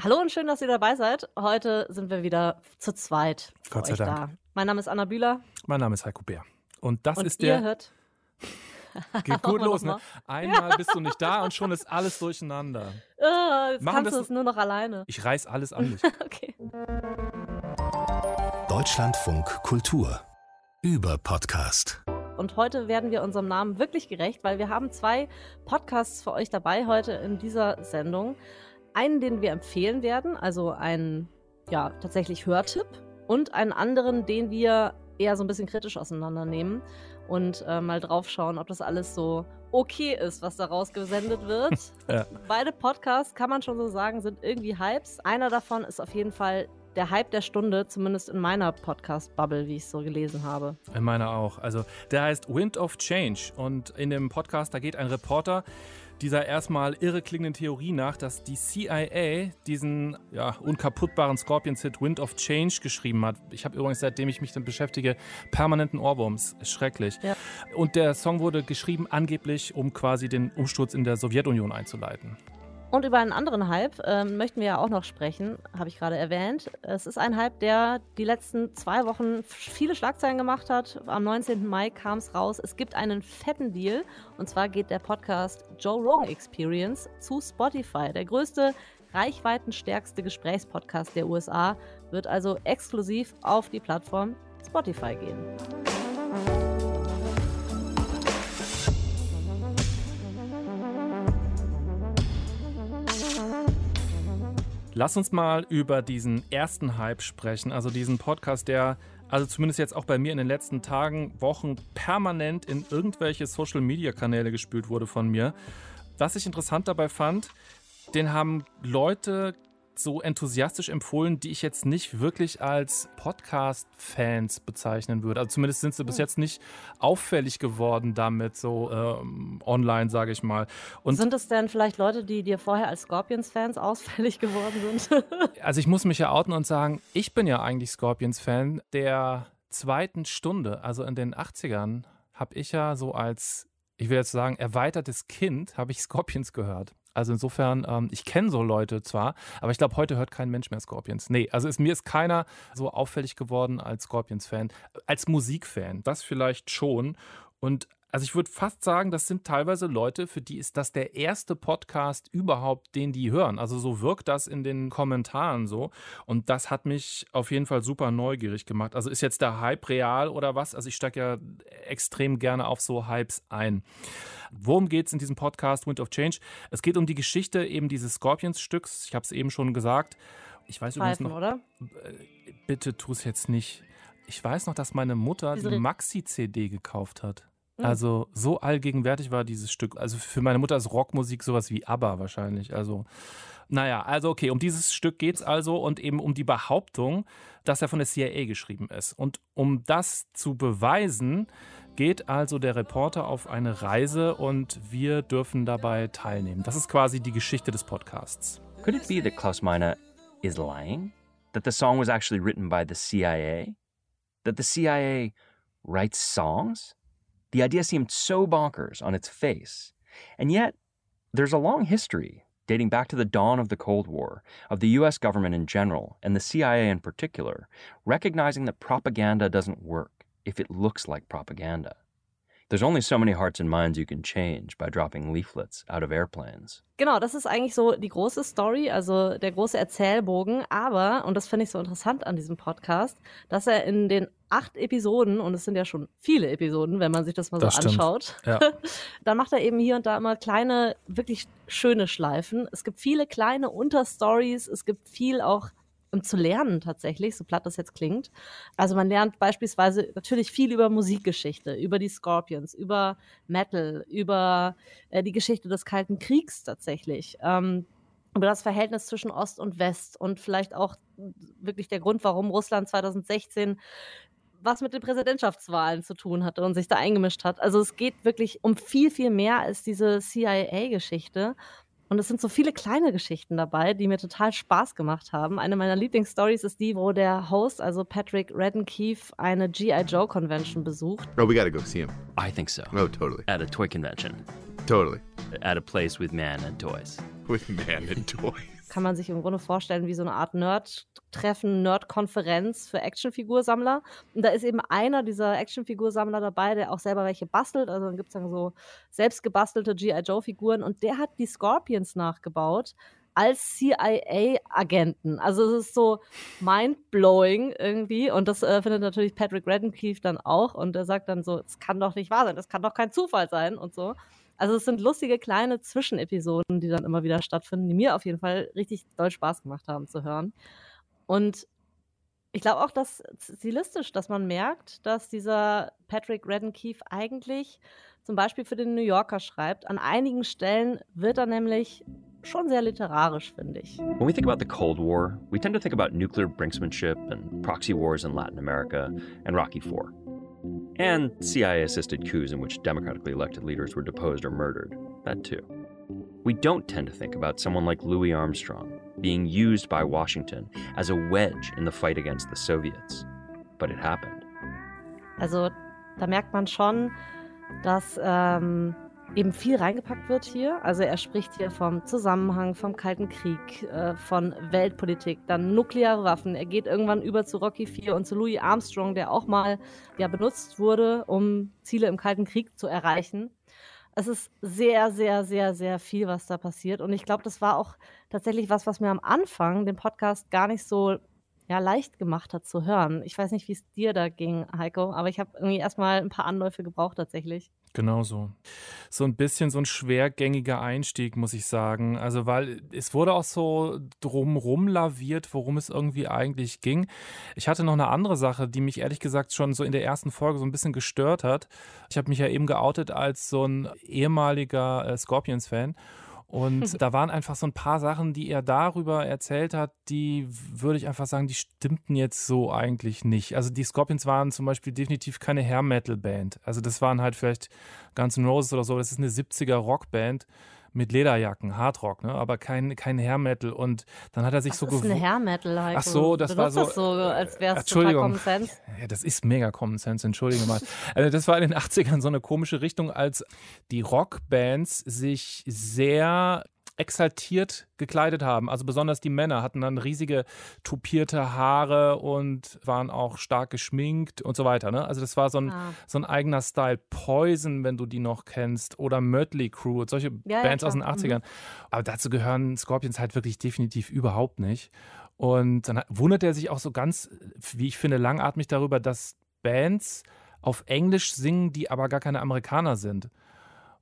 Hallo und schön, dass ihr dabei seid. Heute sind wir wieder zu zweit Gott sei Dank. da. Mein Name ist Anna Bühler Mein Name ist Heiko Bär. Und das und ist ihr der. hört. Geht gut los, ne? Einmal bist du nicht da und schon ist alles durcheinander. Äh, jetzt Machen kannst du es nur noch alleine. Ich reiß alles an mich. Okay. Deutschlandfunk Kultur über Podcast. Und heute werden wir unserem Namen wirklich gerecht, weil wir haben zwei Podcasts für euch dabei heute in dieser Sendung. Einen, den wir empfehlen werden, also einen, ja, tatsächlich Hörtipp und einen anderen, den wir eher so ein bisschen kritisch auseinandernehmen und äh, mal draufschauen, ob das alles so okay ist, was daraus gesendet wird. Ja. Beide Podcasts, kann man schon so sagen, sind irgendwie Hypes. Einer davon ist auf jeden Fall der Hype der Stunde, zumindest in meiner Podcast-Bubble, wie ich es so gelesen habe. In meiner auch. Also, der heißt Wind of Change. Und in dem Podcast, da geht ein Reporter dieser erstmal irre klingenden Theorie nach, dass die CIA diesen ja, unkaputtbaren Scorpions-Hit Wind of Change geschrieben hat. Ich habe übrigens, seitdem ich mich damit beschäftige, permanenten Ohrwurms. Schrecklich. Ja. Und der Song wurde geschrieben angeblich, um quasi den Umsturz in der Sowjetunion einzuleiten. Und über einen anderen Hype ähm, möchten wir ja auch noch sprechen, habe ich gerade erwähnt. Es ist ein Hype, der die letzten zwei Wochen viele Schlagzeilen gemacht hat. Am 19. Mai kam es raus. Es gibt einen fetten Deal. Und zwar geht der Podcast Joe Rogan Experience zu Spotify. Der größte, reichweitenstärkste Gesprächspodcast der USA wird also exklusiv auf die Plattform Spotify gehen. Lass uns mal über diesen ersten Hype sprechen, also diesen Podcast, der also zumindest jetzt auch bei mir in den letzten Tagen, Wochen permanent in irgendwelche Social-Media-Kanäle gespült wurde von mir. Was ich interessant dabei fand, den haben Leute so enthusiastisch empfohlen, die ich jetzt nicht wirklich als Podcast-Fans bezeichnen würde. Also zumindest sind sie bis jetzt nicht auffällig geworden damit, so ähm, online, sage ich mal. Und Sind es denn vielleicht Leute, die dir vorher als Scorpions-Fans ausfällig geworden sind? Also ich muss mich ja outen und sagen, ich bin ja eigentlich Scorpions-Fan. Der zweiten Stunde, also in den 80ern, habe ich ja so als, ich will jetzt sagen, erweitertes Kind, habe ich Scorpions gehört. Also insofern, ähm, ich kenne so Leute zwar, aber ich glaube, heute hört kein Mensch mehr Scorpions. Nee, also ist, mir ist keiner so auffällig geworden als Scorpions-Fan. Als Musikfan, das vielleicht schon. Und also ich würde fast sagen, das sind teilweise Leute, für die ist das der erste Podcast überhaupt, den die hören. Also so wirkt das in den Kommentaren so. Und das hat mich auf jeden Fall super neugierig gemacht. Also ist jetzt der Hype real oder was? Also ich steige ja extrem gerne auf so Hypes ein. Worum geht es in diesem Podcast Wind of Change? Es geht um die Geschichte eben dieses Scorpions-Stücks. Ich habe es eben schon gesagt. Ich weiß übrigens Pfeifen, noch, oder? äh, bitte tu es jetzt nicht. Ich weiß noch, dass meine Mutter die Maxi-CD gekauft hat. Mhm. Also so allgegenwärtig war dieses Stück. Also für meine Mutter ist Rockmusik sowas wie ABBA wahrscheinlich. Also naja, also okay, um dieses Stück geht es also und eben um die Behauptung, dass er von der CIA geschrieben ist. Und um das zu beweisen, geht also der Reporter auf eine Reise und wir dürfen dabei teilnehmen. Das ist quasi die Geschichte des Podcasts. Could it be that Klaus Meine is lying? That the song was actually written by the CIA? That the CIA writes songs? The idea seemed so bonkers on its face. And yet, there's a long history dating back to the dawn of the Cold War, of the US government in general, and the CIA in particular, recognizing that propaganda doesn't work if it looks like propaganda. There's only so many hearts and minds you can change by dropping leaflets out of airplanes. Genau, das ist eigentlich so die große Story, also der große Erzählbogen. Aber, und das finde ich so interessant an diesem Podcast, dass er in den acht Episoden, und es sind ja schon viele Episoden, wenn man sich das mal Das so stimmt. anschaut, Ja. dann macht er eben hier und da immer kleine, wirklich schöne Schleifen. Es gibt viele kleine Unterstories, es gibt viel auch um zu lernen tatsächlich, so platt das jetzt klingt. Also man lernt beispielsweise natürlich viel über Musikgeschichte, über die Scorpions, über Metal, über äh, die Geschichte des Kalten Kriegs tatsächlich. Ähm, über das Verhältnis zwischen Ost und West und vielleicht auch wirklich der Grund, warum Russland 2016 was mit den Präsidentschaftswahlen zu tun hatte und sich da eingemischt hat. Also es geht wirklich um viel, viel mehr als diese CIA-Geschichte. Und es sind so viele kleine Geschichten dabei, die mir total Spaß gemacht haben. Eine meiner Lieblingsstories ist die, wo der Host, also Patrick Redden-Keefe, eine G.I. Joe Convention besucht. Oh, we gotta go see him. I think so. Oh, totally. At a toy convention, Totally. at a place with man and toys. With man and toys. Kann man sich im Grunde vorstellen wie so eine Art Nerd-Treffen, Nerd-Konferenz für Actionfigursammler. Und da ist eben einer dieser Actionfigursammler dabei, der auch selber welche bastelt. Also dann gibt es dann so selbst gebastelte G.I. Joe-Figuren und der hat die Scorpions nachgebaut als CIA-Agenten. Also es ist so mind-blowing irgendwie. Und das äh, findet natürlich Patrick Radcliffe dann auch. Und er sagt dann so, es kann doch nicht wahr sein, das kann doch kein Zufall sein und so. Also es sind lustige kleine Zwischenepisoden, die dann immer wieder stattfinden, die mir auf jeden Fall richtig doll Spaß gemacht haben zu hören. Und ich glaube auch, dass stilistisch, dass man merkt, dass dieser Patrick Redden Keefe eigentlich zum Beispiel für den New Yorker schreibt. An einigen Stellen wird er nämlich schon sehr literarisch, finde ich. When we think about the Cold War, we tend to think about nuclear brinksmanship and proxy wars in Latin America and Rocky IV. And CIA assisted coups in which democratically elected leaders were deposed or murdered. That too. We don't tend to think about someone like Louis Armstrong being used by Washington as a wedge in the fight against the Soviets. But it happened. Also, da merkt man schon, dass ähm, eben viel reingepackt wird hier. Also er spricht hier vom Zusammenhang, vom Kalten Krieg, äh, von Weltpolitik, dann nukleare Waffen. Er geht irgendwann über zu Rocky IV und zu Louis Armstrong, der auch mal ja, benutzt wurde, um Ziele im Kalten Krieg zu erreichen. Es ist sehr, sehr, sehr, sehr viel, was da passiert. Und ich glaube, das war auch tatsächlich was, was mir am Anfang den Podcast gar nicht so ja, leicht gemacht hat zu hören. Ich weiß nicht, wie es dir da ging, Heiko, aber ich habe irgendwie erstmal ein paar Anläufe gebraucht tatsächlich. Genau so. So ein bisschen so ein schwergängiger Einstieg, muss ich sagen. Also, weil es wurde auch so drumrum laviert, worum es irgendwie eigentlich ging. Ich hatte noch eine andere Sache, die mich ehrlich gesagt schon so in der ersten Folge so ein bisschen gestört hat. Ich habe mich ja eben geoutet als so ein ehemaliger äh, Scorpions-Fan. Und da waren einfach so ein paar Sachen, die er darüber erzählt hat, die würde ich einfach sagen, die stimmten jetzt so eigentlich nicht. Also die Scorpions waren zum Beispiel definitiv keine Hair-Metal-Band. Also das waren halt vielleicht Guns N' Roses oder so. Das ist eine 70er Rockband mit Lederjacken, Hardrock, ne? aber kein, kein Hair Metal. Und dann hat er sich Was so ist ein Hair Metal halt. Ach so, das war so. Das so, als es total Common Sense. Ja, das ist mega Common Sense, entschuldige mal. also das war in den 80ern so eine komische Richtung, als die Rockbands sich sehr exaltiert gekleidet haben. Also besonders die Männer hatten dann riesige tupierte Haare und waren auch stark geschminkt und so weiter. Ne? Also das war so ein, ah. so ein eigener Style. Poison, wenn du die noch kennst, oder Mötley Crew, solche ja, Bands ja, aus den 80ern. Mhm. Aber dazu gehören Scorpions halt wirklich definitiv überhaupt nicht. Und dann wundert er sich auch so ganz, wie ich finde, langatmig darüber, dass Bands auf Englisch singen, die aber gar keine Amerikaner sind.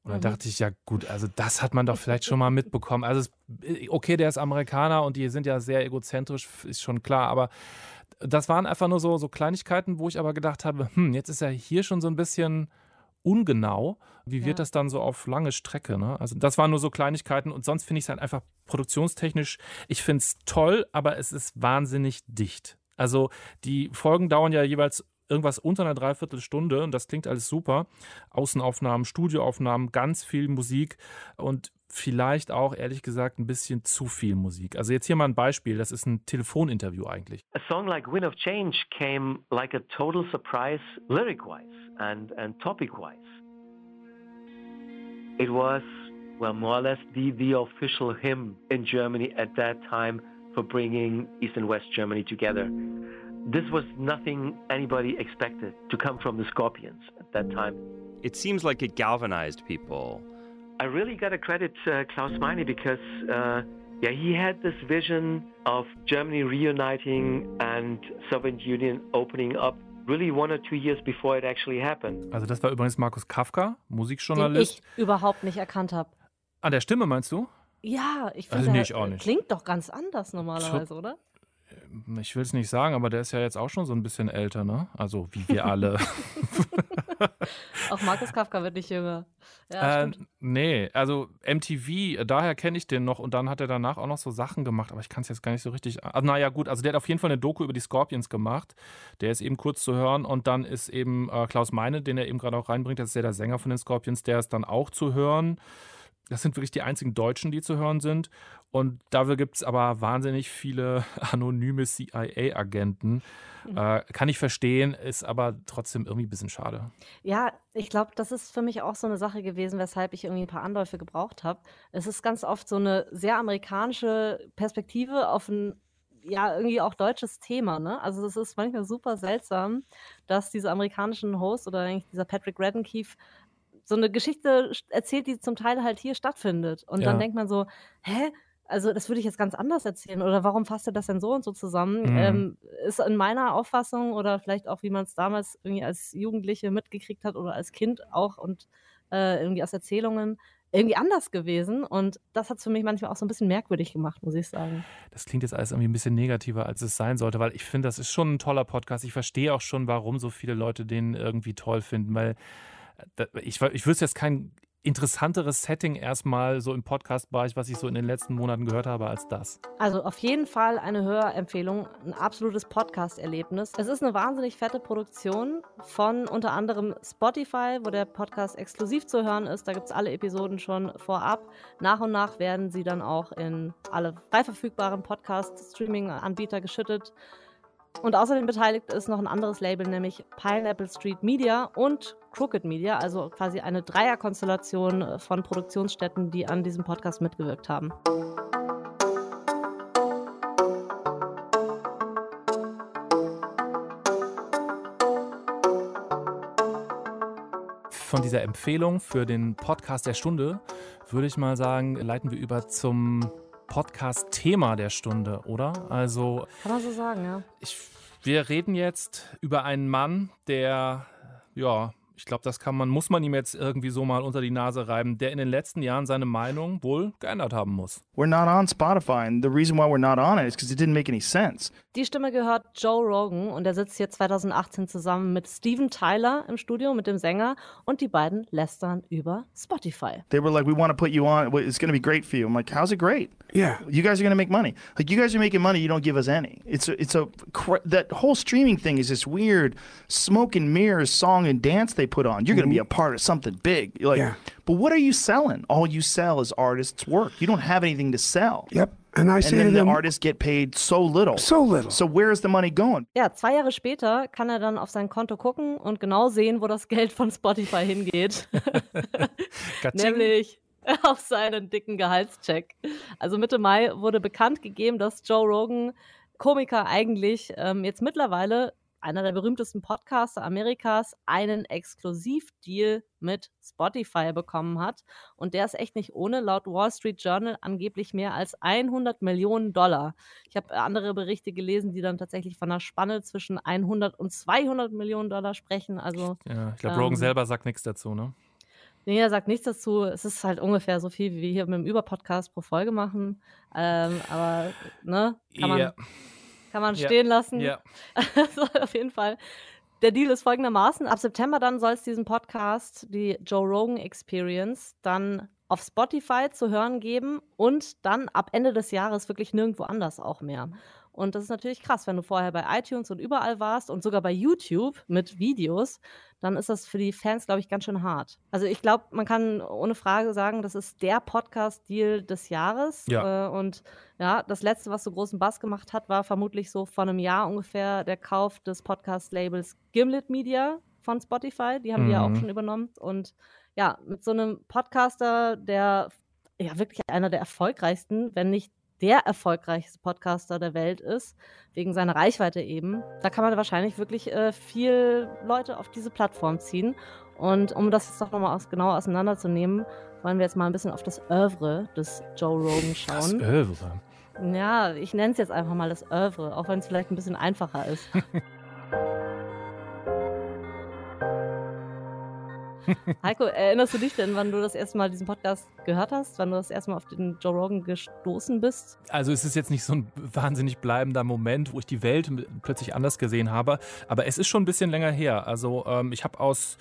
Und dann mhm. dachte ich, ja gut, also das hat man doch vielleicht schon mal mitbekommen. Also es, okay, der ist Amerikaner und die sind ja sehr egozentrisch, ist schon klar, aber das waren einfach nur so, so Kleinigkeiten, wo ich aber gedacht habe, hm, jetzt ist er hier schon so ein bisschen ungenau. Wie wird ja. das dann so auf lange Strecke? Ne? Also das waren nur so Kleinigkeiten und sonst finde ich es halt einfach produktionstechnisch, ich finde es toll, aber es ist wahnsinnig dicht. Also die Folgen dauern ja jeweils irgendwas unter einer Dreiviertelstunde und das klingt alles super. Außenaufnahmen, Studioaufnahmen, ganz viel Musik und vielleicht auch ehrlich gesagt ein bisschen zu viel Musik. Also jetzt hier mal ein Beispiel, das ist ein Telefoninterview eigentlich. A song like Wind of Change came like a total surprise lyric-wise and, and topic-wise. It was, well, more or less the, the official hymn in Germany at that time for bringing East and West Germany together. This was nothing anybody expected to come from the Scorpions at that time. It seems like it galvanized people. I really got to credit uh, Klaus Meine because, uh, yeah, he had this vision of Germany reuniting and Soviet Union opening up really one or two years before it actually happened. Also das war übrigens Markus Kafka, Musikjournalist. Den ich überhaupt nicht erkannt habe. An der Stimme meinst du? Ja, ich finde, also nee, klingt doch ganz anders normalerweise, oder? Ich will es nicht sagen, aber der ist ja jetzt auch schon so ein bisschen älter, ne? Also wie wir alle. auch Markus Kafka wird nicht jünger. Ja, äh, nee, also MTV, daher kenne ich den noch und dann hat er danach auch noch so Sachen gemacht, aber ich kann es jetzt gar nicht so richtig. Also, naja, gut, also der hat auf jeden Fall eine Doku über die Scorpions gemacht. Der ist eben kurz zu hören und dann ist eben äh, Klaus Meine, den er eben gerade auch reinbringt, das ist ja der Sänger von den Scorpions, der ist dann auch zu hören Das sind wirklich die einzigen Deutschen, die zu hören sind. Und dafür gibt es aber wahnsinnig viele anonyme CIA-Agenten. Mhm. Äh, kann ich verstehen, ist aber trotzdem irgendwie ein bisschen schade. Ja, ich glaube, das ist für mich auch so eine Sache gewesen, weshalb ich irgendwie ein paar Anläufe gebraucht habe. Es ist ganz oft so eine sehr amerikanische Perspektive auf ein ja, irgendwie auch deutsches Thema, ne? Also es ist manchmal super seltsam, dass diese amerikanischen Hosts oder eigentlich dieser Patrick Reddenkeefe so eine Geschichte erzählt, die zum Teil halt hier stattfindet. Und ja. dann denkt man so, hä? Also das würde ich jetzt ganz anders erzählen. Oder warum fasst er das denn so und so zusammen? Mhm. Ähm, ist in meiner Auffassung oder vielleicht auch, wie man es damals irgendwie als Jugendliche mitgekriegt hat oder als Kind auch und äh, irgendwie aus Erzählungen, irgendwie anders gewesen. Und das hat es für mich manchmal auch so ein bisschen merkwürdig gemacht, muss ich sagen. Das klingt jetzt alles irgendwie ein bisschen negativer, als es sein sollte, weil ich finde, das ist schon ein toller Podcast. Ich verstehe auch schon, warum so viele Leute den irgendwie toll finden, weil ich, ich wüsste jetzt kein interessanteres Setting erstmal so im Podcast-Bereich, was ich so in den letzten Monaten gehört habe, als das. Also auf jeden Fall eine Hörempfehlung, ein absolutes Podcast-Erlebnis. Es ist eine wahnsinnig fette Produktion von unter anderem Spotify, wo der Podcast exklusiv zu hören ist. Da gibt es alle Episoden schon vorab. Nach und nach werden sie dann auch in alle frei verfügbaren Podcast-Streaming-Anbieter geschüttet. Und außerdem beteiligt ist noch ein anderes Label, nämlich Pineapple Street Media und Crooked Media, also quasi eine Dreierkonstellation äh, von Produktionsstätten, die an diesem Podcast mitgewirkt haben. Von dieser Empfehlung für den Podcast der Stunde würde ich mal sagen, leiten wir über zum Podcast-Thema der Stunde, oder? Also. Kann man so sagen, ja. Ich, wir reden jetzt über einen Mann, der, ja, ich glaube, das kann man, muss man ihm jetzt irgendwie so mal unter die Nase reiben, der in den letzten Jahren seine Meinung wohl geändert haben muss. We're not on Spotify and the reason why we're not on it is because it didn't make any sense. Die Stimme gehört Joe Rogan und er sitzt hier 2018 zusammen mit Steven Tyler im Studio, mit dem Sänger und die beiden lästern über Spotify. They were like, we want to put you on, it's going to be great for you. I'm like, how's it great? Yeah. You guys are going to make money. Like, you guys are making money, you don't give us any. It's a, it's a, that whole streaming thing is this weird smoke and mirrors song and dance they put on. You're going to be a part of something big. Like, Yeah. but what are you selling? All you sell is artists' work. You don't have anything to sell. Yep. And I And say to then the them, artists get paid so little. so little. So where's the money going? Ja, zwei Jahre später kann er dann auf sein Konto gucken und genau sehen, wo das Geld von Spotify hingeht. Nämlich auf seinen dicken Gehaltscheck. Also Mitte Mai wurde bekannt gegeben, dass Joe Rogan, Komiker eigentlich, ähm, jetzt mittlerweile einer der berühmtesten Podcaster Amerikas, einen Exklusivdeal mit Spotify bekommen hat. Und der ist echt nicht ohne, laut Wall Street Journal angeblich mehr als 100 Millionen Dollar. Ich habe andere Berichte gelesen, die dann tatsächlich von einer Spanne zwischen 100 und 200 Millionen Dollar sprechen. Also Ja, ich glaube, Rogan Ähm, selber sagt nichts dazu, ne? Nee, er sagt nichts dazu. Es ist halt ungefähr so viel, wie wir hier mit dem Überpodcast pro Folge machen. Ähm, aber, ne, kann man, Ja. Kann man Ja. stehen lassen. Ja. Also auf jeden Fall. Der Deal ist folgendermaßen. Ab September dann soll es diesen Podcast, die Joe Rogan Experience, dann auf Spotify zu hören geben und dann ab Ende des Jahres wirklich nirgendwo anders auch mehr. Und das ist natürlich krass, wenn du vorher bei iTunes und überall warst und sogar bei YouTube mit Videos, dann ist das für die Fans, glaube ich, ganz schön hart. Also ich glaube, man kann ohne Frage sagen, das ist der Podcast-Deal des Jahres. Ja. Äh, und ja, das letzte, was so großen Bass gemacht hat, war vermutlich so vor einem Jahr ungefähr der Kauf des Podcast-Labels Gimlet Media von Spotify. Die haben die ja auch Mhm. schon übernommen. Und ja, mit so einem Podcaster, der ja wirklich einer der erfolgreichsten, wenn nicht der erfolgreichste Podcaster der Welt ist, wegen seiner Reichweite eben, da kann man wahrscheinlich wirklich äh, viel Leute auf diese Plattform ziehen. Und um das jetzt doch nochmal aus, genauer auseinanderzunehmen, wollen wir jetzt mal ein bisschen auf das Oeuvre des Joe Rogan Das schauen. Övre. Ja, ich nenne es jetzt einfach mal das Oeuvre, auch wenn es vielleicht ein bisschen einfacher ist. Heiko, erinnerst du dich denn, wann du das erste Mal diesen Podcast gehört hast? Wann du das erste Mal auf den Joe Rogan gestoßen bist? Also es ist jetzt nicht so ein wahnsinnig bleibender Moment, wo ich die Welt plötzlich anders gesehen habe, aber es ist schon ein bisschen länger her. Also ähm, ich habe aus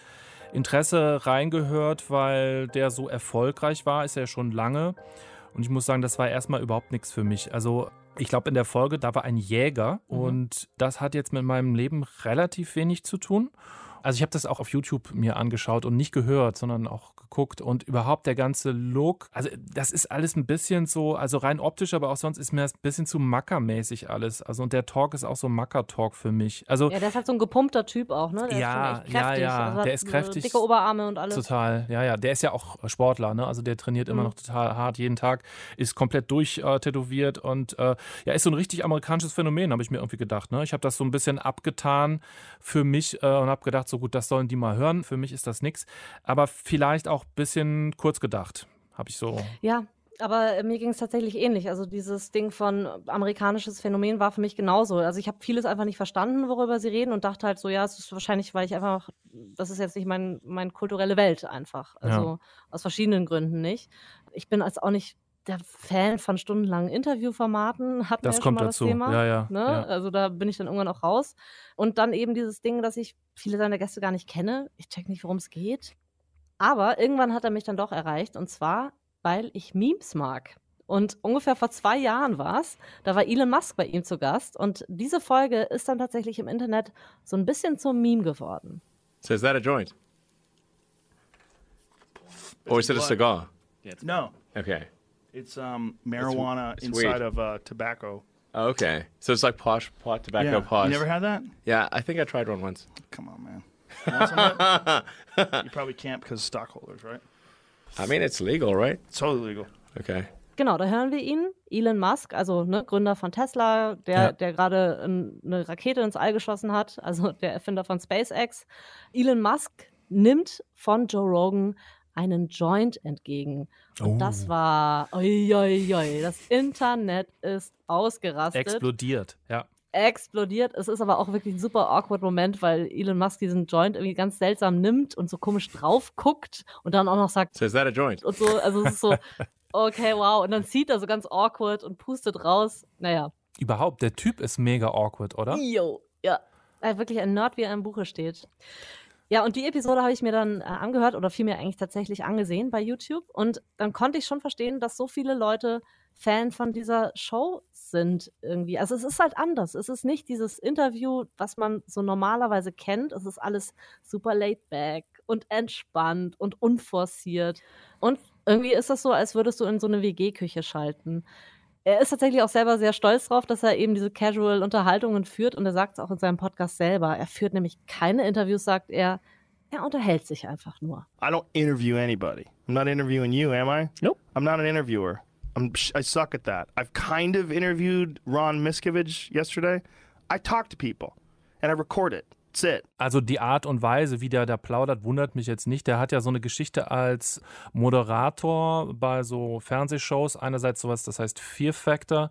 Interesse reingehört, weil der so erfolgreich war, ist er ja schon lange. Und ich muss sagen, das war erstmal überhaupt nichts für mich. Also ich glaube, in der Folge, da war ein Jäger Mhm. und das hat jetzt mit meinem Leben relativ wenig zu tun. Also ich habe das auch auf YouTube mir angeschaut und nicht gehört, sondern auch geguckt und überhaupt der ganze Look. Also das ist alles ein bisschen so, also rein optisch, aber auch sonst ist mir das ein bisschen zu mackermäßig alles. Also und der Talk ist auch so Macker-Talk für mich. Also ja, der ist halt so ein gepumpter Typ auch, ne? Der ja, ist echt ja, kräftig. ja, Also der ist kräftig. Dicke Oberarme und alles. Total, ja, ja. Der ist ja auch Sportler, ne? Also der trainiert immer Mhm. noch total hart jeden Tag, ist komplett durchtätowiert und äh, ja, ist so ein richtig amerikanisches Phänomen, habe ich mir irgendwie gedacht. Ne? Ich habe das so ein bisschen abgetan für mich äh, und habe gedacht, so gut, das sollen die mal hören. Für mich ist das nix. Aber vielleicht auch ein bisschen kurz gedacht, habe ich so. Ja, aber äh, mir ging es tatsächlich ähnlich. Also dieses Ding von amerikanisches Phänomen war für mich genauso. Also ich habe vieles einfach nicht verstanden, worüber sie reden und dachte halt so, ja, es ist wahrscheinlich, weil ich einfach, das ist jetzt nicht mein, meine kulturelle Welt einfach. Also aus verschiedenen Gründen nicht. Ich bin als auch nicht der Fan von stundenlangen Interviewformaten, hatten Das ja schon kommt mal dazu. das Thema. Ja, ja, Ne? ja. Also da bin ich dann irgendwann auch raus. Und dann eben dieses Ding, dass ich viele seiner Gäste gar nicht kenne. Ich check nicht, worum es geht. Aber irgendwann hat er mich dann doch erreicht und zwar, weil ich Memes mag. Und ungefähr vor zwei Jahren war es, da war Elon Musk bei ihm zu Gast und diese Folge ist dann tatsächlich im Internet so ein bisschen zum Meme geworden. So is that a joint? Or is it a cigar? No, Okay. It's um, marijuana it's inside weed. of uh, tobacco. Oh, okay. So it's like posh pot tobacco yeah. posh. You never had that? yeah, I think I tried one once. Come on, man. You want some of that? you probably can't because stockholders, right? I mean, it's legal, right? It's totally legal. Okay. Genau, da hören wir ihn, Elon Musk, also ne, Gründer von Tesla, der, Ja. der gerade ein- eine Rakete ins All geschossen hat, also der Erfinder von SpaceX. Elon Musk nimmt von Joe Rogan einen Joint entgegen. Und das war, oi, oi, oi, das Internet ist ausgerastet. Explodiert, ja. explodiert. Es ist aber auch wirklich ein super awkward Moment, weil Elon Musk diesen Joint irgendwie ganz seltsam nimmt und so komisch drauf guckt und dann auch noch sagt So is that a joint? und so, also es ist so, okay, wow. Und dann zieht er so ganz awkward und pustet raus. Naja. Überhaupt, der Typ ist mega awkward, oder? Yo, ja. Er wirklich ein Nerd, wie er im Buche steht. Ja, und die Episode habe ich mir dann äh, angehört oder vielmehr eigentlich tatsächlich angesehen bei YouTube. Und dann konnte ich schon verstehen, dass so viele Leute Fan von dieser Show sind irgendwie. Also es ist halt anders. Es ist nicht dieses Interview, was man so normalerweise kennt. Es ist alles super laid back und entspannt und unforciert. Und irgendwie ist das so, als würdest du in so eine WG-Küche schalten. Er ist tatsächlich auch selber sehr stolz drauf, dass er eben diese Casual-Unterhaltungen führt und er sagt es auch in seinem Podcast selber. Er führt nämlich keine Interviews, sagt er. Er unterhält sich einfach nur. I don't interview anybody. I'm not interviewing you, am I? Nope. I'm not an interviewer. I'm, I suck at that. I've kind of interviewed Ron Miskovich yesterday. I talk to people and I record it. That's it. Also die Art und Weise, wie der da plaudert, wundert mich jetzt nicht. Der hat ja so eine Geschichte als Moderator bei so Fernsehshows. Einerseits sowas, das heißt Fear Factor.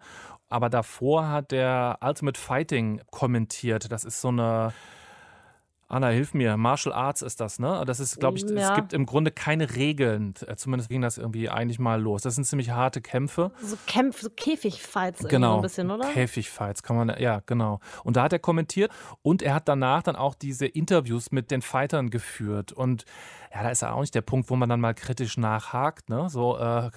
Aber davor hat der Ultimate Fighting kommentiert. Das ist so eine. Anna, hilf mir. Martial Arts ist das, ne? Das ist, glaube ich, es Ja. gibt im Grunde keine Regeln. Zumindest ging das irgendwie eigentlich mal los. Das sind ziemlich harte Kämpfe. So Kämpf, so Käfigfights irgendwie so Genau. ein bisschen, oder? Käfigfights kann man, ja, genau. Und da hat er kommentiert und er hat danach dann auch diese Interviews mit den Fightern geführt. Und ja, da ist ja auch nicht der Punkt, wo man dann mal kritisch nachhakt. Ne? So, äh,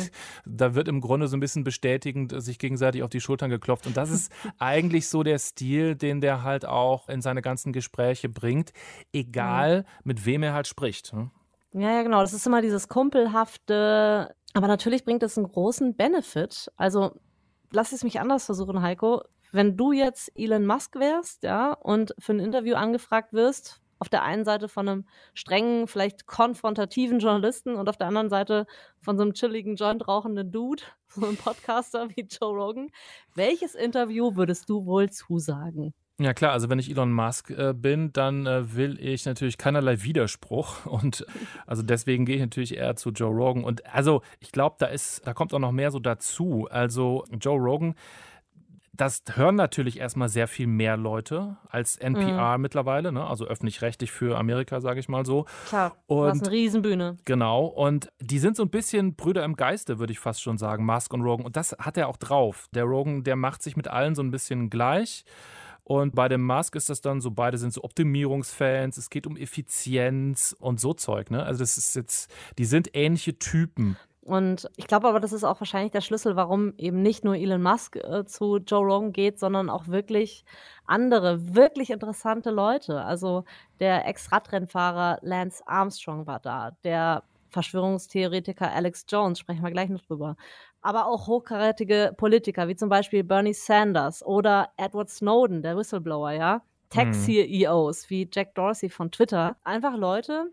Da wird im Grunde so ein bisschen bestätigend sich gegenseitig auf die Schultern geklopft. Und das ist eigentlich so der Stil, den der halt auch in seine ganzen Gespräche bringt, egal mit wem er halt spricht. Ne? Ja, ja, genau. Das ist immer dieses Kumpelhafte. Aber natürlich bringt es einen großen Benefit. Also, lass es mich anders versuchen, Heiko. Wenn du jetzt Elon Musk wärst, ja, und für ein Interview angefragt wirst, auf der einen Seite von einem strengen, vielleicht konfrontativen Journalisten und auf der anderen Seite von so einem chilligen, joint rauchenden Dude, so einem Podcaster wie Joe Rogan, welches Interview würdest du wohl zusagen? Ja klar, also wenn ich Elon Musk äh, bin, dann äh, will ich natürlich keinerlei Widerspruch und also deswegen gehe ich natürlich eher zu Joe Rogan und also ich glaube, da ist, da kommt auch noch mehr so dazu. Also Joe Rogan, das hören natürlich erstmal sehr viel mehr Leute als NPR mittlerweile, ne? also öffentlich-rechtlich für Amerika, sage ich mal so. Klar, Und- eine Riesenbühne. Genau, und die sind so ein bisschen Brüder im Geiste, würde ich fast schon sagen, Musk und Rogan. Und das hat er auch drauf. Der Rogan, der macht sich mit allen so ein bisschen gleich. Und bei dem Musk ist das dann so, beide sind so Optimierungsfans, es geht um Effizienz und so Zeug, ne? Also das ist jetzt, die sind ähnliche Typen. Und ich glaube aber, das ist auch wahrscheinlich der Schlüssel, warum eben nicht nur Elon Musk äh, zu Joe Rogan geht, sondern auch wirklich andere, wirklich interessante Leute. Also der Ex-Radrennfahrer Lance Armstrong war da, der Verschwörungstheoretiker Alex Jones, sprechen wir gleich noch drüber. Aber auch hochkarätige Politiker, wie zum Beispiel Bernie Sanders oder Edward Snowden, der Whistleblower, ja. Tech-CEOs wie Jack Dorsey von Twitter. Einfach Leute,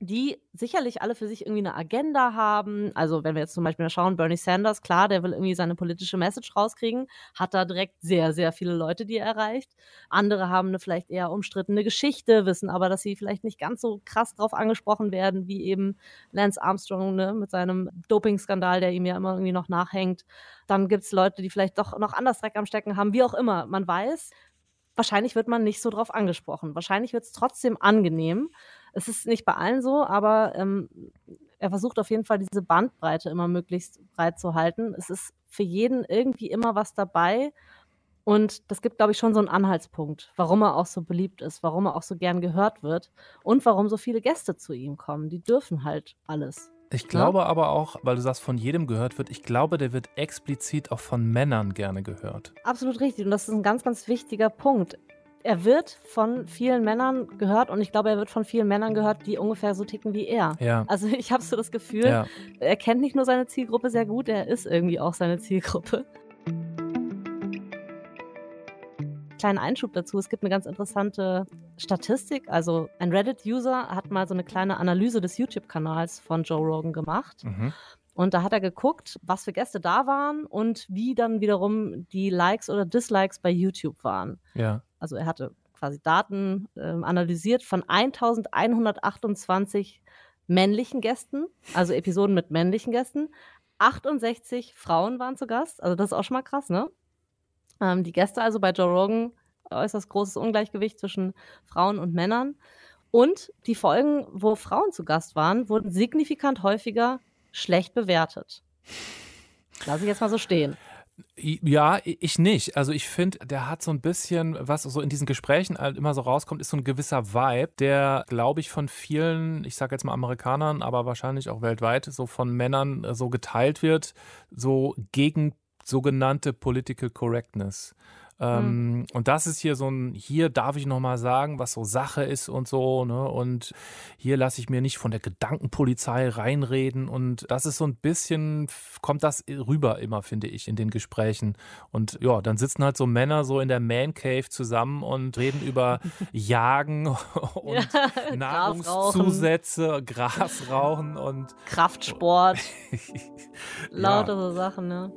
die sicherlich alle für sich irgendwie eine Agenda haben. Also wenn wir jetzt zum Beispiel schauen, Bernie Sanders, klar, der will irgendwie seine politische Message rauskriegen, hat da direkt sehr, sehr viele Leute, die er erreicht. Andere haben eine vielleicht eher umstrittene Geschichte, wissen aber, dass sie vielleicht nicht ganz so krass drauf angesprochen werden, wie eben Lance Armstrong ne, mit seinem Doping-Skandal, der ihm ja immer irgendwie noch nachhängt. Dann gibt es Leute, die vielleicht doch noch anders Dreck am Stecken haben, wie auch immer. Man weiß, wahrscheinlich wird man nicht so drauf angesprochen. Wahrscheinlich wird es trotzdem angenehm. Es ist nicht bei allen so, aber ähm, er versucht auf jeden Fall diese Bandbreite immer möglichst breit zu halten. Es ist für jeden irgendwie immer was dabei. Und das gibt, glaube ich, schon so einen Anhaltspunkt, warum er auch so beliebt ist, warum er auch so gern gehört wird und warum so viele Gäste zu ihm kommen. Die dürfen halt alles. Ich glaube ja? aber auch, weil du sagst, von jedem gehört wird, ich glaube, der wird explizit auch von Männern gerne gehört. Absolut richtig. Und das ist ein ganz, ganz wichtiger Punkt er wird von vielen Männern gehört und ich glaube, er wird von vielen Männern gehört, die ungefähr so ticken wie er. Ja. Also ich habe so das Gefühl, ja. er kennt nicht nur seine Zielgruppe sehr gut, er ist irgendwie auch seine Zielgruppe. Kleinen Einschub dazu, es gibt eine ganz interessante Statistik. Also ein Reddit-User hat mal so eine kleine Analyse des YouTube-Kanals von Joe Rogan gemacht. Mhm. Und da hat er geguckt, was für Gäste da waren und wie dann wiederum die Likes oder Dislikes bei YouTube waren. Ja. Also er hatte quasi Daten äh, analysiert von 1128 männlichen Gästen, also Episoden mit männlichen Gästen. 68 Frauen waren zu Gast, also das ist auch schon mal krass, ne? Ähm, die Gäste also bei Joe Rogan, äußerst großes Ungleichgewicht zwischen Frauen und Männern. Und die Folgen, wo Frauen zu Gast waren, wurden signifikant häufiger schlecht bewertet. Lass ich jetzt mal so stehen. Ja, ich nicht. Also ich finde, der hat so ein bisschen, was so in diesen Gesprächen halt immer so rauskommt, ist so ein gewisser Vibe, der, glaube ich, von vielen, ich sage jetzt mal Amerikanern, aber wahrscheinlich auch weltweit, so von Männern äh, so geteilt wird, so gegen sogenannte Political Correctness. Ähm, mhm. Und das ist hier so ein, hier darf ich nochmal sagen, was so Sache ist und so, ne? Und hier lasse ich mir nicht von der Gedankenpolizei reinreden. Und das ist so ein bisschen, kommt das rüber immer, finde ich, in den Gesprächen. Und ja, dann sitzen halt so Männer so in der Man Cave zusammen und reden über Jagen und ja, Nahrungszusätze, Gras rauchen und Kraftsport. Lauter ja. so Sachen, ne?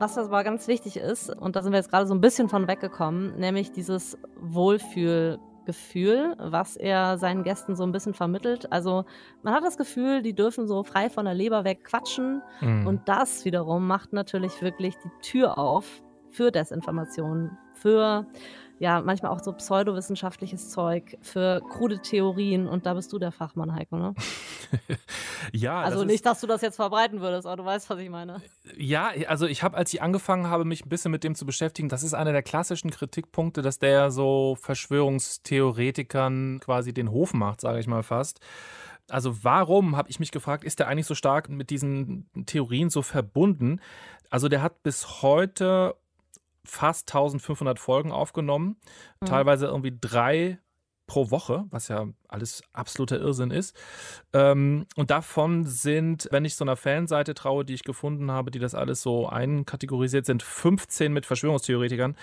Was aber ganz wichtig ist, und da sind wir jetzt gerade so ein bisschen von weggekommen, nämlich dieses Wohlfühlgefühl, was er seinen Gästen so ein bisschen vermittelt. Also man hat das Gefühl, die dürfen so frei von der Leber weg quatschen. Mhm. Und das wiederum macht natürlich wirklich die Tür auf für Desinformation, für ja, manchmal auch so pseudowissenschaftliches Zeug für krude Theorien und da bist du der Fachmann, Heiko, ne? ja. Also das nicht, dass du das jetzt verbreiten würdest, aber du weißt, was ich meine. Ja, also ich habe, als ich angefangen habe, mich ein bisschen mit dem zu beschäftigen, das ist einer der klassischen Kritikpunkte, dass der so Verschwörungstheoretikern quasi den Hof macht, sage ich mal fast. Also warum, habe ich mich gefragt, ist der eigentlich so stark mit diesen Theorien so verbunden? Also der hat bis heute fast 1500 Folgen aufgenommen, mhm. teilweise irgendwie drei pro Woche, was ja alles absoluter Irrsinn ist. Ähm, und davon sind, wenn ich so einer Fanseite traue, die ich gefunden habe, die das alles so einkategorisiert, sind 15 mit Verschwörungstheoretikern.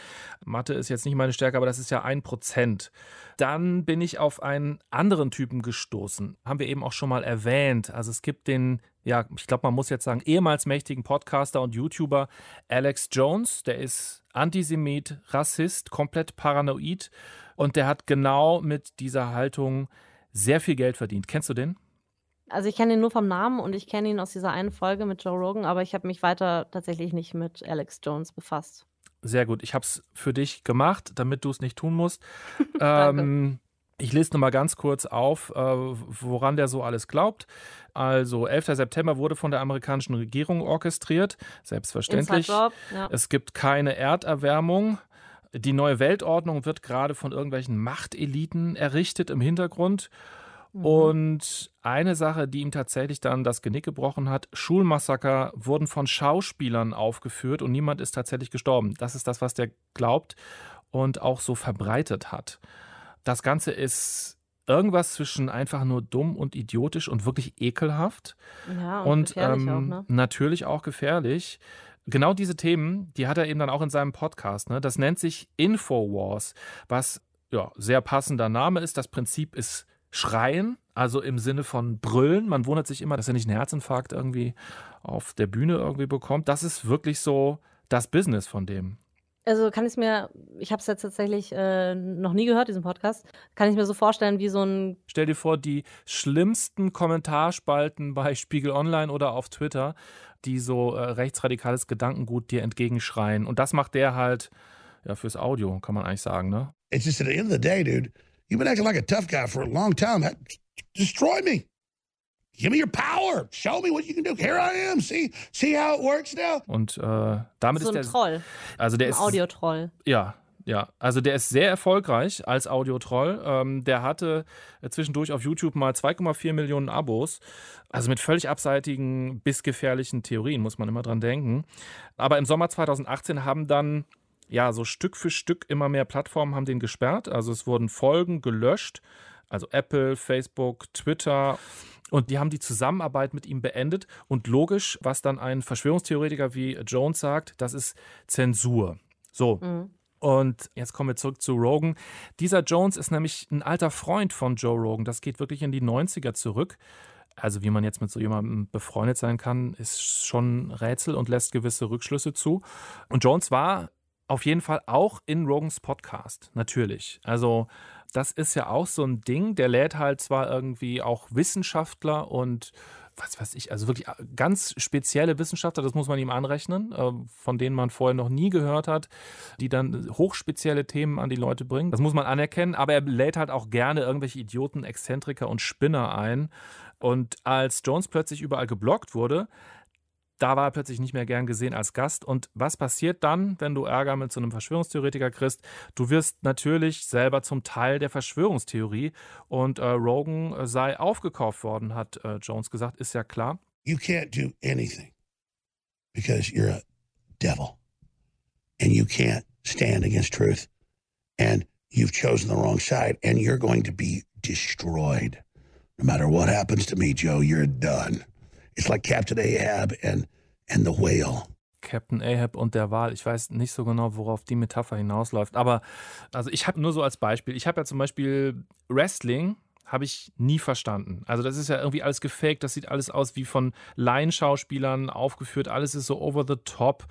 Mathe ist jetzt nicht meine Stärke, aber das ist ja ein Prozent. Dann bin ich auf einen anderen Typen gestoßen. Haben wir eben auch schon mal erwähnt. Also es gibt den ja, ich glaube, man muss jetzt sagen, ehemals mächtigen Podcaster und YouTuber Alex Jones. Der ist Antisemit, Rassist, komplett paranoid und der hat genau mit dieser Haltung sehr viel Geld verdient. Kennst du den? Also ich kenne ihn nur vom Namen und ich kenne ihn aus dieser einen Folge mit Joe Rogan, aber ich habe mich weiter tatsächlich nicht mit Alex Jones befasst. Sehr gut. Ich habe es für dich gemacht, damit du es nicht tun musst. ähm, ich lese nur mal ganz kurz auf, äh, woran der so alles glaubt. Also 11. September wurde von der amerikanischen Regierung orchestriert, selbstverständlich. Ja. Es gibt keine Erderwärmung. Die neue Weltordnung wird gerade von irgendwelchen Machteliten errichtet im Hintergrund. Mhm. Und eine Sache, die ihm tatsächlich dann das Genick gebrochen hat, Schulmassaker wurden von Schauspielern aufgeführt und niemand ist tatsächlich gestorben. Das ist das, was der glaubt und auch so verbreitet hat. Das Ganze ist irgendwas zwischen einfach nur dumm und idiotisch und wirklich ekelhaft Ja, und, und ähm, auch, ne? natürlich auch gefährlich. Genau diese Themen, die hat er eben dann auch in seinem Podcast. Ne? Das nennt sich Infowars, was ja sehr passender Name ist. Das Prinzip ist Schreien, also im Sinne von Brüllen. Man wundert sich immer, dass er nicht einen Herzinfarkt irgendwie auf der Bühne irgendwie bekommt. Das ist wirklich so das Business von dem. Also kann ich es mir, ich habe es jetzt tatsächlich äh, noch nie gehört, diesen Podcast, kann ich mir so vorstellen wie so ein, Stell dir vor, die schlimmsten Kommentarspalten bei Spiegel Online oder auf Twitter, die so äh, rechtsradikales Gedankengut dir entgegenschreien. Und das macht der halt ja fürs Audio, kann man eigentlich sagen, ne? It's just at the end of the day, dude, you've been acting like a tough guy for a long time. Destroy me. Give me your power. Show me what you can do. Here I am. See, see how it works now. Und äh, damit so ist ein der Troll, also der ein ist Audiotroll. Ja, ja. Also der ist sehr erfolgreich als Audiotroll. Ähm, der hatte äh, zwischendurch auf YouTube mal 2,4 Millionen Abos. Also mit völlig abseitigen bis gefährlichen Theorien, muss man immer dran denken. Aber im Sommer 2018 haben dann ja so Stück für Stück immer mehr Plattformen haben den gesperrt. Also es wurden Folgen gelöscht. Also Apple, Facebook, Twitter. Und die haben die Zusammenarbeit mit ihm beendet. Und logisch, was dann ein Verschwörungstheoretiker wie Jones sagt, das ist Zensur. So, Mhm. und jetzt kommen wir zurück zu Rogan. Dieser Jones ist nämlich ein alter Freund von Joe Rogan. Das geht wirklich in die 90er zurück. Also wie man jetzt mit so jemandem befreundet sein kann, ist schon ein Rätsel und lässt gewisse Rückschlüsse zu. Und Jones war auf jeden Fall auch in Rogans Podcast, natürlich. Also das ist ja auch so ein Ding. Der lädt halt zwar irgendwie auch Wissenschaftler und was weiß ich, also wirklich ganz spezielle Wissenschaftler, das muss man ihm anrechnen, äh, von denen man vorher noch nie gehört hat, die dann hochspezielle Themen an die Leute bringen. Das muss man anerkennen, aber er lädt halt auch gerne irgendwelche Idioten, Exzentriker und Spinner ein. Und als Jones plötzlich überall geblockt wurde, da war er plötzlich nicht mehr gern gesehen als Gast. Und was passiert dann, wenn du Ärger mit so einem Verschwörungstheoretiker kriegst? Du wirst natürlich selber zum Teil der Verschwörungstheorie. Und äh, Rogan äh, sei aufgekauft worden, hat äh, Jones gesagt, ist ja klar. You can't do anything because you're a devil and you can't stand against truth and you've chosen the wrong side and you're going to be destroyed. No matter what happens to me, Joe, you're done. It's like Captain Ahab and and the whale. Captain Ahab und der Wal. Ich weiß nicht so genau, worauf die Metapher hinausläuft. Aber also ich habe nur so als Beispiel. Ich habe ja zum Beispiel Wrestling habe ich nie verstanden. Also das ist ja irgendwie alles gefaked. Das sieht alles aus wie von Laienschauspielern aufgeführt. Alles ist so over the top.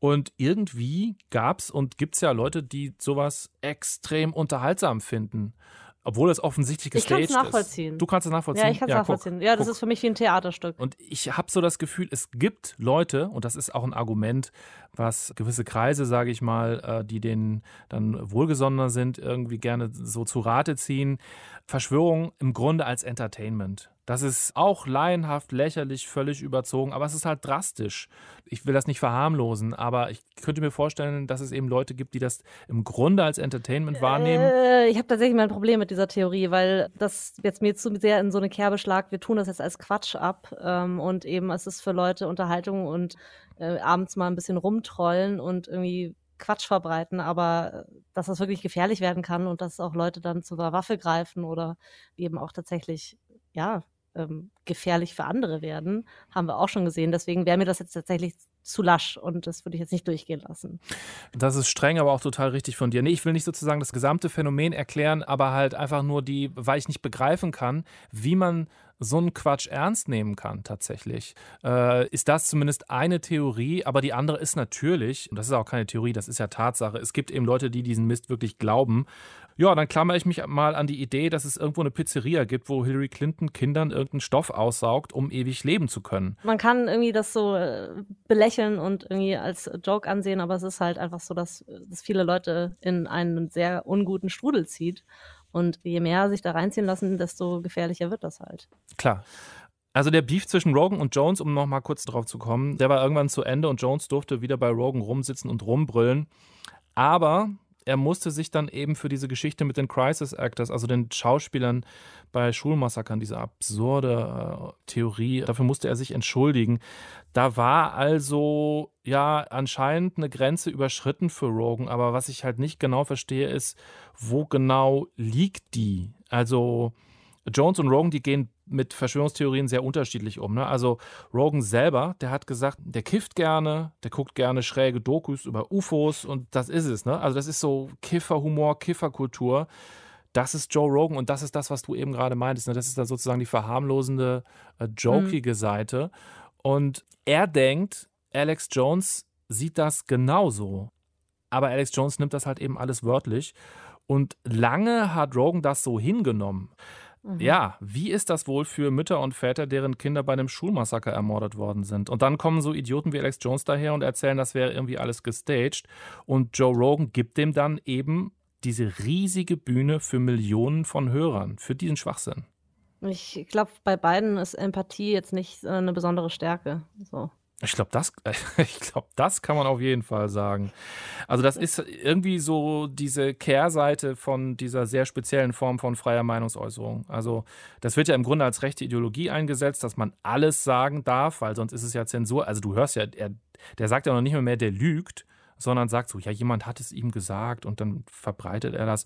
Und irgendwie gab es und gibt es ja Leute, die sowas extrem unterhaltsam finden. Obwohl es offensichtlich Ich kann's gestaged nachvollziehen. ist. Du kannst es nachvollziehen. Ja, ich kann es guck, nachvollziehen. ja, das guck. ist für mich wie ein Theaterstück. Und ich habe so das Gefühl, es gibt Leute, und das ist auch ein Argument, was gewisse Kreise, sage ich mal, äh, die denen dann wohlgesonnener sind, irgendwie gerne so zu Rate ziehen. Verschwörung im Grunde als Entertainment. Das ist auch laienhaft, lächerlich, völlig überzogen, aber es ist halt drastisch. Ich will das nicht verharmlosen, aber ich könnte mir vorstellen, dass es eben Leute gibt, die das im Grunde als Entertainment wahrnehmen. Äh, ich habe tatsächlich mal ein Problem mit dieser Theorie, weil das jetzt mir zu sehr in so eine Kerbe schlagt. Wir tun das jetzt als Quatsch ab ähm, und eben es ist für Leute Unterhaltung und äh, abends mal ein bisschen rumtrollen und irgendwie Quatsch verbreiten, aber äh, dass das wirklich gefährlich werden kann und dass auch Leute dann zur Waffe greifen oder eben auch tatsächlich, ja, ähm, gefährlich für andere werden, haben wir auch schon gesehen. Deswegen wäre mir das jetzt tatsächlich zu lasch und das würde ich jetzt nicht durchgehen lassen. Das ist streng, aber auch total richtig von dir. Nee, ich will nicht sozusagen das gesamte Phänomen erklären, aber halt einfach nur die, weil ich nicht begreifen kann, wie man so einen Quatsch ernst nehmen kann tatsächlich. Äh, ist das zumindest eine Theorie, aber die andere ist natürlich, und das ist auch keine Theorie, das ist ja Tatsache, es gibt eben Leute, die diesen Mist wirklich glauben. Ja, dann klammere ich mich mal an die Idee, dass es irgendwo eine Pizzeria gibt, wo Hillary Clinton Kindern irgendeinen Stoff aussaugt, um ewig leben zu können. Man kann irgendwie das so äh, belächeln und irgendwie als Joke ansehen, aber es ist halt einfach so, dass, dass viele Leute in einen sehr unguten Strudel zieht. Und je mehr sich da reinziehen lassen, desto gefährlicher wird das halt. Klar. Also der Beef zwischen Rogan und Jones, um nochmal kurz drauf zu kommen, der war irgendwann zu Ende und Jones durfte wieder bei Rogan rumsitzen und rumbrüllen. Aber er musste sich dann eben für diese Geschichte mit den Crisis Actors, also den Schauspielern bei Schulmassakern, diese absurde äh, Theorie, dafür musste er sich entschuldigen. Da war also ja anscheinend eine Grenze überschritten für Rogan, aber was ich halt nicht genau verstehe, ist, wo genau liegt die? Also Jones und Rogan, die gehen mit Verschwörungstheorien sehr unterschiedlich um. Ne? Also Rogan selber, der hat gesagt, der kifft gerne, der guckt gerne schräge Dokus über UFOs und das ist es. Ne? Also das ist so Kifferhumor, Kifferkultur. Das ist Joe Rogan und das ist das, was du eben gerade meintest. Ne? Das ist da sozusagen die verharmlosende, äh, jokige mhm. Seite. Und er denkt, Alex Jones sieht das genauso. Aber Alex Jones nimmt das halt eben alles wörtlich. Und lange hat Rogan das so hingenommen. Mhm. Ja, wie ist das wohl für Mütter und Väter, deren Kinder bei einem Schulmassaker ermordet worden sind? Und dann kommen so Idioten wie Alex Jones daher und erzählen, das wäre irgendwie alles gestaged. Und Joe Rogan gibt dem dann eben diese riesige Bühne für Millionen von Hörern, für diesen Schwachsinn. Ich glaube, bei beiden ist Empathie jetzt nicht eine besondere Stärke. So. Ich glaube, das, ich das kann man auf jeden Fall sagen. Also das ist irgendwie so diese Kehrseite von dieser sehr speziellen Form von freier Meinungsäußerung. Also das wird ja im Grunde als rechte Ideologie eingesetzt, dass man alles sagen darf, weil sonst ist es ja Zensur. Also du hörst ja, er, der sagt ja noch nicht mehr, mehr der lügt, sondern sagt so, ja, jemand hat es ihm gesagt und dann verbreitet er das.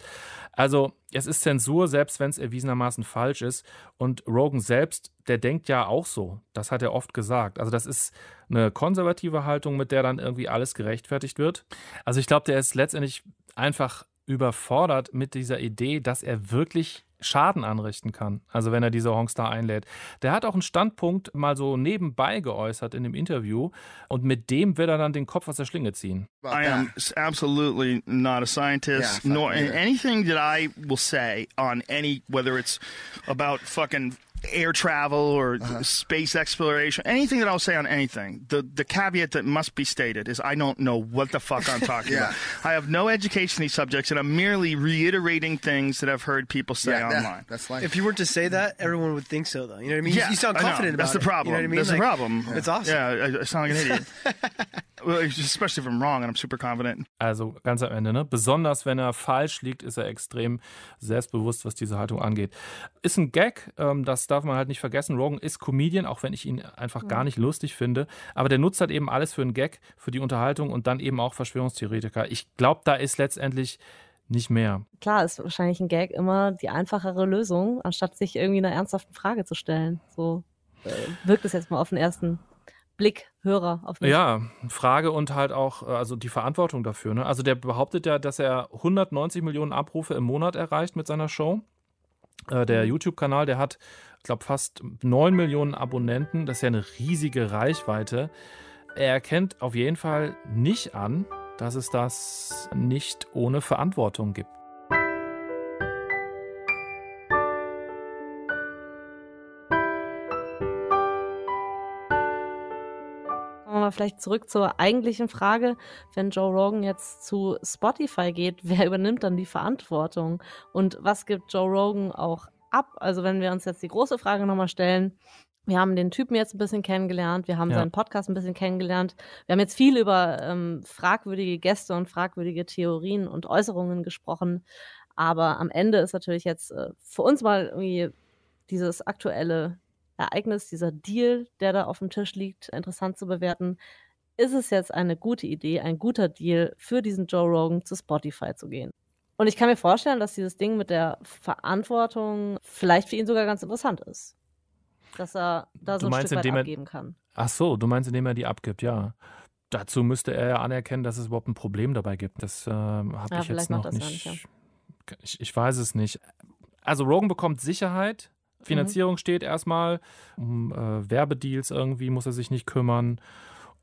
Also es ist Zensur, selbst wenn es erwiesenermaßen falsch ist. Und Rogan selbst, der denkt ja auch so. Das hat er oft gesagt. Also das ist eine konservative Haltung, mit der dann irgendwie alles gerechtfertigt wird. Also ich glaube, der ist letztendlich einfach überfordert mit dieser Idee, dass er wirklich Schaden anrichten kann. Also wenn er diese Hongstar einlädt. Der hat auch einen Standpunkt mal so nebenbei geäußert in dem Interview und mit dem will er dann den Kopf aus der Schlinge ziehen. I am absolutely not a scientist, yeah, nor anything that I will say on any whether it's about fucking air travel or uh-huh. space exploration, anything that I'll say on anything, the the caveat that must be stated is I don't know what the fuck I'm talking yeah. about. I have no education in these subjects, and I'm merely reiterating things that I've heard people say yeah, online. That, that's like if you were to say that, everyone would think so, though. You know what I mean? Yeah, you, sound confident about That's the problem. You know what I mean? That's like, the problem. It's awesome. Yeah, I, I sound like an idiot. especially if I'm wrong and I'm super confident. Also ganz am Ende, ne? Besonders wenn er falsch liegt, ist er extrem selbstbewusst, was diese Haltung angeht. Ist ein Gag, ähm, das darf man halt nicht vergessen. Rogan ist Comedian, auch wenn ich ihn einfach gar nicht lustig finde. Aber der nutzt halt eben alles für einen Gag, für die Unterhaltung und dann eben auch Verschwörungstheoretiker. Ich glaube, da ist letztendlich nicht mehr. Klar, ist wahrscheinlich ein Gag immer die einfachere Lösung, anstatt sich irgendwie einer ernsthaften Frage zu stellen. So äh, wirkt es jetzt mal auf den ersten Blick, Hörer auf mich. Ja, Frage und halt auch äh, also die Verantwortung dafür. Ne? Also der behauptet ja, dass er 190 Millionen Abrufe im Monat erreicht mit seiner Show. Äh, der mhm. YouTube-Kanal, der hat, ich glaube, fast 9 Millionen Abonnenten. Das ist ja eine riesige Reichweite. Er erkennt auf jeden Fall nicht an, dass es das nicht ohne Verantwortung gibt. Vielleicht zurück zur eigentlichen Frage. Wenn Joe Rogan jetzt zu Spotify geht, wer übernimmt dann die Verantwortung? Und was gibt Joe Rogan auch ab? Also wenn wir uns jetzt die große Frage nochmal stellen, wir haben den Typen jetzt ein bisschen kennengelernt, wir haben ja. seinen Podcast ein bisschen kennengelernt. Wir haben jetzt viel über ähm, fragwürdige Gäste und fragwürdige Theorien und Äußerungen gesprochen. Aber am Ende ist natürlich jetzt äh, für uns mal irgendwie dieses aktuelle Ereignis, dieser Deal, der da auf dem Tisch liegt, interessant zu bewerten. Ist es jetzt eine gute Idee, ein guter Deal für diesen Joe Rogan zu Spotify zu gehen? Und ich kann mir vorstellen, dass dieses Ding mit der Verantwortung vielleicht für ihn sogar ganz interessant ist. Dass er da so du ein meinst, Stück weit abgeben kann. Ach so, du meinst, indem er die abgibt, ja. Dazu müsste er ja anerkennen, dass es überhaupt ein Problem dabei gibt. Das äh, habe ja, ich jetzt noch nicht. nicht ja. ich, ich weiß es nicht. Also Rogan bekommt Sicherheit Finanzierung mhm. steht erstmal. Um äh, Werbedeals irgendwie muss er sich nicht kümmern.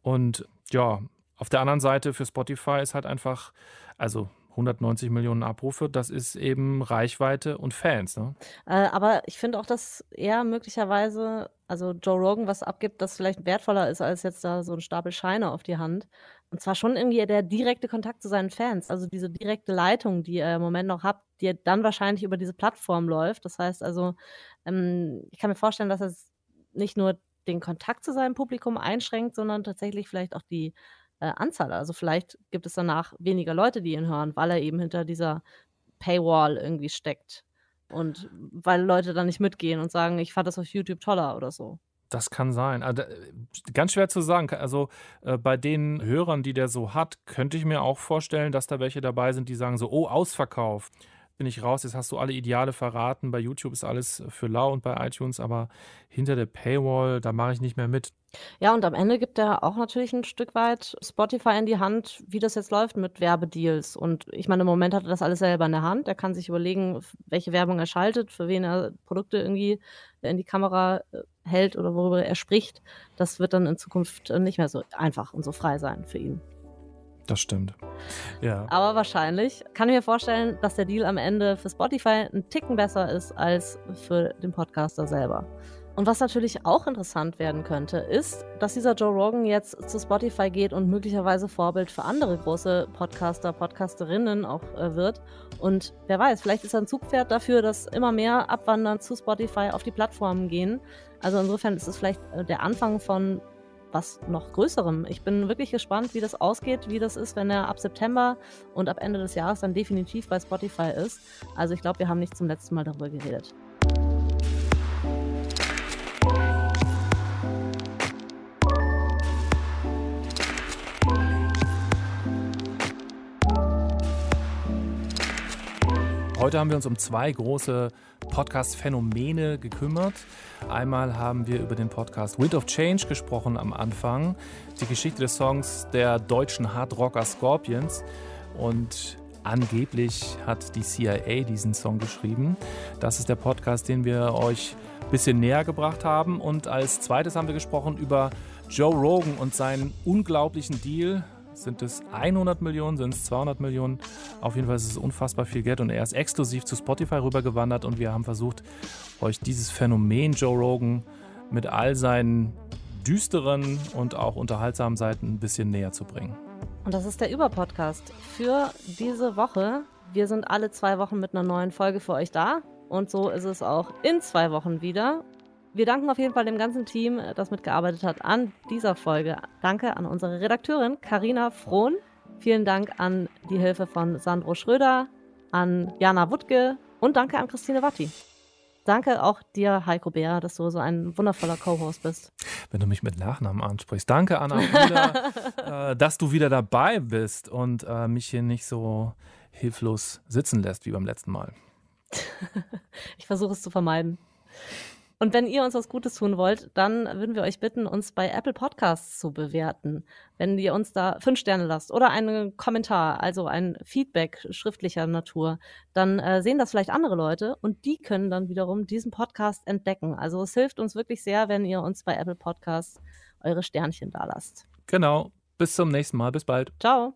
Und ja, auf der anderen Seite für Spotify ist halt einfach, also 190 Millionen Abrufe, das ist eben Reichweite und Fans. Ne? Äh, aber ich finde auch, dass er möglicherweise, also Joe Rogan was abgibt, das vielleicht wertvoller ist als jetzt da so ein Stapel Scheine auf die Hand. Und zwar schon irgendwie der direkte Kontakt zu seinen Fans, also diese direkte Leitung, die er im Moment noch hat, die dann wahrscheinlich über diese Plattform läuft. Das heißt also, ähm, ich kann mir vorstellen, dass er nicht nur den Kontakt zu seinem Publikum einschränkt, sondern tatsächlich vielleicht auch die äh, Anzahl. Also vielleicht gibt es danach weniger Leute, die ihn hören, weil er eben hinter dieser Paywall irgendwie steckt. Und weil Leute dann nicht mitgehen und sagen, ich fand das auf YouTube toller oder so. Das kann sein. Also, ganz schwer zu sagen. Also äh, bei den Hörern, die der so hat, könnte ich mir auch vorstellen, dass da welche dabei sind, die sagen so, oh, Ausverkauf bin ich raus, jetzt hast du alle Ideale verraten. Bei YouTube ist alles für lau und bei iTunes, aber hinter der Paywall, da mache ich nicht mehr mit. Ja, und am Ende gibt er auch natürlich ein Stück weit Spotify in die Hand, wie das jetzt läuft mit Werbedeals. Und ich meine, im Moment hat er das alles selber in der Hand. Er kann sich überlegen, welche Werbung er schaltet, für wen er Produkte irgendwie in die Kamera äh, hält oder worüber er spricht. Das wird dann in Zukunft nicht mehr so einfach und so frei sein für ihn. Das stimmt. Ja. Aber wahrscheinlich kann ich mir vorstellen, dass der Deal am Ende für Spotify ein Ticken besser ist als für den Podcaster selber. Und was natürlich auch interessant werden könnte, ist, dass dieser Joe Rogan jetzt zu Spotify geht und möglicherweise Vorbild für andere große Podcaster, Podcasterinnen auch äh, wird. Und wer weiß, vielleicht ist er ein Zugpferd dafür, dass immer mehr abwandern zu Spotify auf die Plattformen gehen. Also insofern ist es vielleicht äh, der Anfang von was noch Größerem. Ich bin wirklich gespannt, wie das ausgeht, wie das ist, wenn er ab September und ab Ende des Jahres dann definitiv bei Spotify ist. Also ich glaube, wir haben nicht zum letzten Mal darüber geredet. Heute haben wir uns um zwei große Podcast-Phänomene gekümmert. Einmal haben wir über den Podcast Wind of Change gesprochen am Anfang, die Geschichte des Songs der deutschen Hardrocker Scorpions und angeblich hat die CIA diesen Song geschrieben. Das ist der Podcast, den wir euch ein bisschen näher gebracht haben und als zweites haben wir gesprochen über Joe Rogan und seinen unglaublichen Deal sind es 100 Millionen? Sind es 200 Millionen? Auf jeden Fall ist es unfassbar viel Geld und er ist exklusiv zu Spotify rübergewandert und wir haben versucht, euch dieses Phänomen Joe Rogan mit all seinen düsteren und auch unterhaltsamen Seiten ein bisschen näher zu bringen. Und das ist der Überpodcast für diese Woche. Wir sind alle zwei Wochen mit einer neuen Folge für euch da. Und so ist es auch in zwei Wochen wieder. Wir danken auf jeden Fall dem ganzen Team, äh, das mitgearbeitet hat an dieser Folge. Danke an unsere Redakteurin Karina Frohn. Vielen Dank an die Hilfe von Sandro Schröder, an Jana Wuttke und danke an Christine Watti. Danke auch dir, Heiko Bär, dass du so ein wundervoller Co-Host bist. Wenn du mich mit Nachnamen ansprichst. Danke, Anna, wieder, äh, dass du wieder dabei bist und äh, mich hier nicht so hilflos sitzen lässt wie beim letzten Mal. ich versuche es zu vermeiden. Und wenn ihr uns was Gutes tun wollt, dann würden wir euch bitten, uns bei Apple Podcasts zu bewerten. Wenn ihr uns da fünf Sterne lasst oder einen Kommentar, also ein Feedback schriftlicher Natur, dann äh, sehen das vielleicht andere Leute und die können dann wiederum diesen Podcast entdecken. Also es hilft uns wirklich sehr, wenn ihr uns bei Apple Podcasts eure Sternchen da lasst. Genau. Bis zum nächsten Mal. Bis bald. Ciao.